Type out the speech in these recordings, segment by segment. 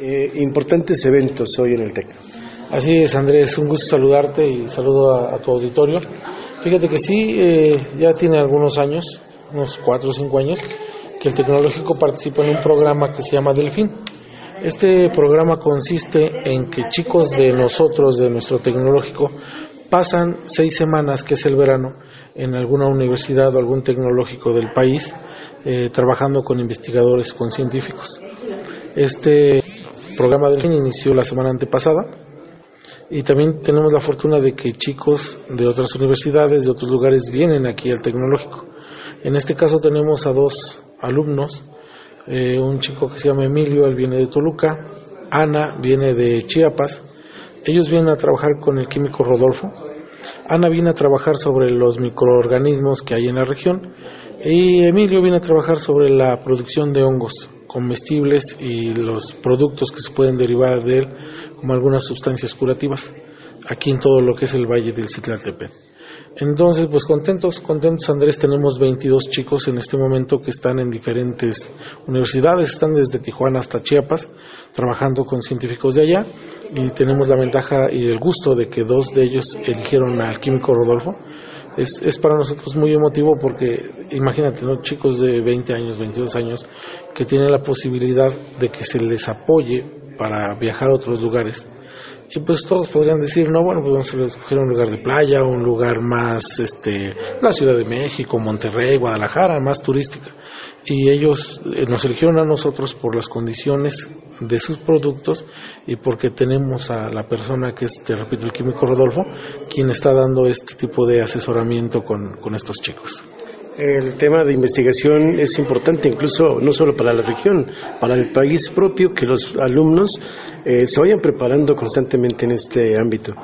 Eh, importantes eventos hoy en el TEC. Así es, Andrés, un gusto saludarte y saludo a, tu auditorio. Fíjate que sí, eh, ya tiene algunos años, unos cuatro o cinco años, que el tecnológico participa en un programa que se llama Delfín. Este programa consiste en que chicos de nosotros, de nuestro tecnológico, pasan seis semanas, que es el verano, en alguna universidad o algún tecnológico del país, eh, trabajando con investigadores, con científicos. Este programa del inició la semana antepasada y también tenemos la fortuna de que chicos de otras universidades, de otros lugares vienen aquí al tecnológico. En este caso tenemos a dos alumnos, eh, un chico que se llama Emilio, él viene de Toluca, Ana viene de Chiapas, ellos vienen a trabajar con el químico Rodolfo, Ana viene a trabajar sobre los microorganismos que hay en la región y Emilio viene a trabajar sobre la producción de hongos comestibles y los productos que se pueden derivar de él, como algunas sustancias curativas, aquí en todo lo que es el Valle del Citlaltepec. Entonces, pues contentos, contentos Andrés, tenemos 22 chicos en este momento que están en diferentes universidades, están desde Tijuana hasta Chiapas, trabajando con científicos de allá y tenemos la ventaja y el gusto de que dos de ellos eligieron al químico Rodolfo, es, es para nosotros muy emotivo porque imagínate, ¿no? chicos de 20 años, 22 años, que tienen la posibilidad de que se les apoye para viajar a otros lugares. Y pues todos podrían decir, no, bueno, pues vamos a escoger un lugar de playa, un lugar más, este, la Ciudad de México, Monterrey, Guadalajara, más turística. Y ellos eh, nos eligieron a nosotros por las condiciones de sus productos y porque tenemos a la persona que es, te repito, el químico Rodolfo, quien está dando este tipo de asesoramiento con, con estos chicos. El tema de investigación es importante incluso no solo para la región, para el país propio, que los alumnos eh, se vayan preparando constantemente en este ámbito.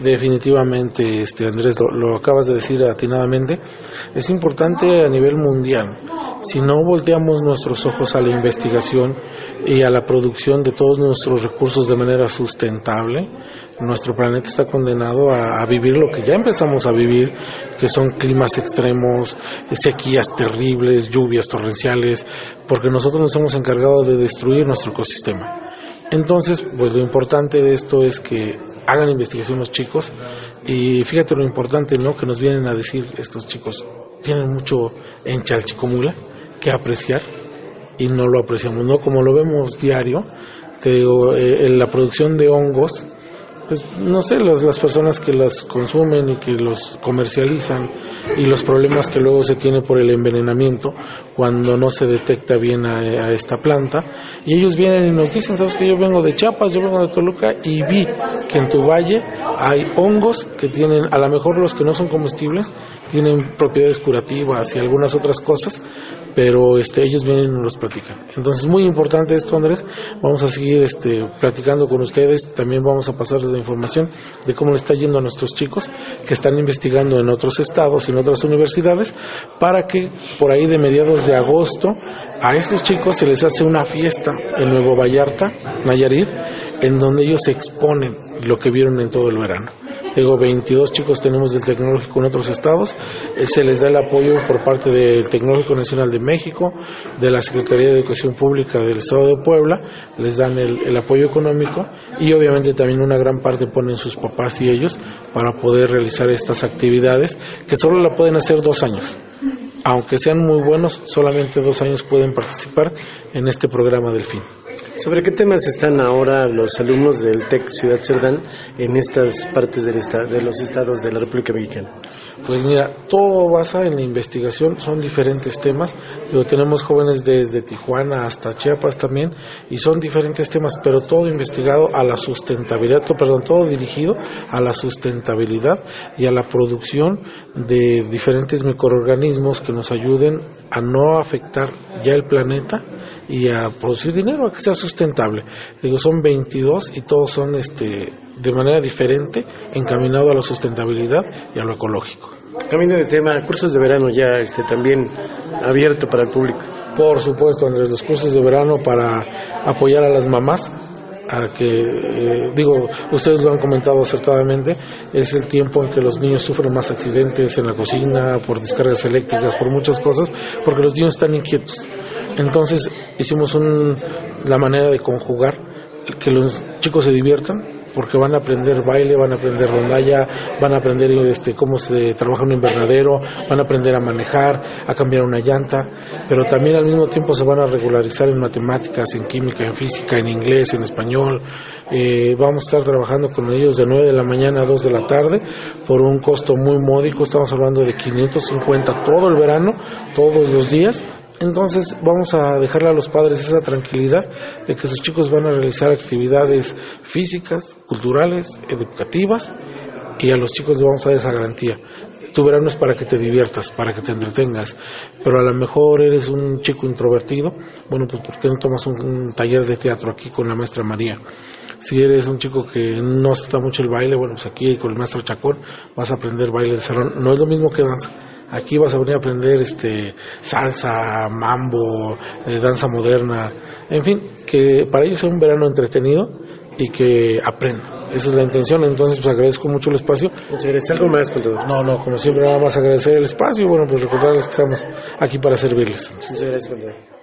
Definitivamente, este Andrés, lo, acabas de decir atinadamente, es importante a nivel mundial. Si no volteamos nuestros ojos a la investigación y a la producción de todos nuestros recursos de manera sustentable, nuestro planeta está condenado a, vivir lo que ya empezamos a vivir, que son climas extremos, sequías terribles, lluvias torrenciales, porque nosotros nos hemos encargado de destruir nuestro ecosistema. Entonces, pues lo importante de esto es que hagan investigación los chicos y fíjate lo importante, ¿no? Que nos vienen a decir estos chicos, tienen mucho en Chalchicomula que apreciar y no lo apreciamos, ¿no? Como lo vemos diario, te digo, eh, en la producción de hongos, pues no sé, las, las personas que las consumen y que los comercializan y los problemas que luego se tiene por el envenenamiento cuando no se detecta bien a, esta planta. Y ellos vienen y nos dicen, sabes que yo vengo de Chiapas, yo vengo de Toluca y vi que en tu valle hay hongos que tienen, a lo mejor los que no son comestibles, tienen propiedades curativas y algunas otras cosas, pero este, ellos vienen y nos los platican. Entonces, muy importante esto, Andrés. Vamos a seguir este, platicando con ustedes. También vamos a pasarles la información de cómo le está yendo a nuestros chicos que están investigando en otros estados y en otras universidades para que por ahí de mediados de agosto a estos chicos se les hace una fiesta en Nuevo Vallarta, Nayarit, en donde ellos exponen lo que vieron en todo el verano. Digo, 22 chicos tenemos del Tecnológico en otros estados. Eh, se les da el apoyo por parte del Tecnológico Nacional de México, de la Secretaría de Educación Pública del Estado de Puebla, les dan el, apoyo económico y obviamente también una gran parte ponen sus papás y ellos para poder realizar estas actividades que solo la pueden hacer dos años. Aunque sean muy buenos, solamente dos años pueden participar en este programa del fin. ¿Sobre qué temas están ahora los alumnos del TEC Ciudad Cerdán en estas partes del de los estados de la República Mexicana? Pues mira, todo basa en la investigación, son diferentes temas. Digo, tenemos jóvenes desde Tijuana hasta Chiapas también, y son diferentes temas, pero todo investigado a la sustentabilidad, perdón, todo dirigido a la sustentabilidad y a la producción de diferentes microorganismos que nos ayuden a no afectar ya el planeta y a producir dinero, a que sea sustentable. Digo, son 22 y todos son este, de manera diferente encaminado a la sustentabilidad y a lo ecológico. Camino de tema, cursos de verano ya este, también abierto para el público. Por supuesto, Andrés, los cursos de verano para apoyar a las mamás a que, eh, digo, ustedes lo han comentado acertadamente, es el tiempo en que los niños sufren más accidentes en la cocina, por descargas eléctricas, por muchas cosas, porque los niños están inquietos. Entonces hicimos un, la manera de conjugar que los chicos se diviertan, porque van a aprender baile, van a aprender rondalla, van a aprender este, cómo se trabaja un invernadero, van a aprender a manejar, a cambiar una llanta, pero también al mismo tiempo se van a regularizar en matemáticas, en química, en física, en inglés, en español. Eh, vamos a estar trabajando con ellos de 9 de la mañana a 2 de la tarde por un costo muy módico, estamos hablando de 550 todo el verano, todos los días entonces vamos a dejarle a los padres esa tranquilidad de que sus chicos van a realizar actividades físicas, culturales, educativas y a los chicos les vamos a dar esa garantía. Tu verano es para que te diviertas, para que te entretengas, pero a lo mejor eres un chico introvertido, bueno, pues ¿por qué no tomas un, taller de teatro aquí con la maestra María? Si eres un chico que no está mucho el baile, bueno, pues aquí con el maestro Chacón vas a aprender baile de salón. No es lo mismo que danza Aquí vas a venir a aprender este salsa, mambo, eh, danza moderna, en fin, que para ellos sea un verano entretenido y que aprendan. Esa es la intención, entonces pues agradezco mucho el espacio. Muchas gracias. ¿Algo más, No, no, como siempre nada más agradecer el espacio y bueno, pues recordarles que estamos aquí para servirles. Muchas gracias,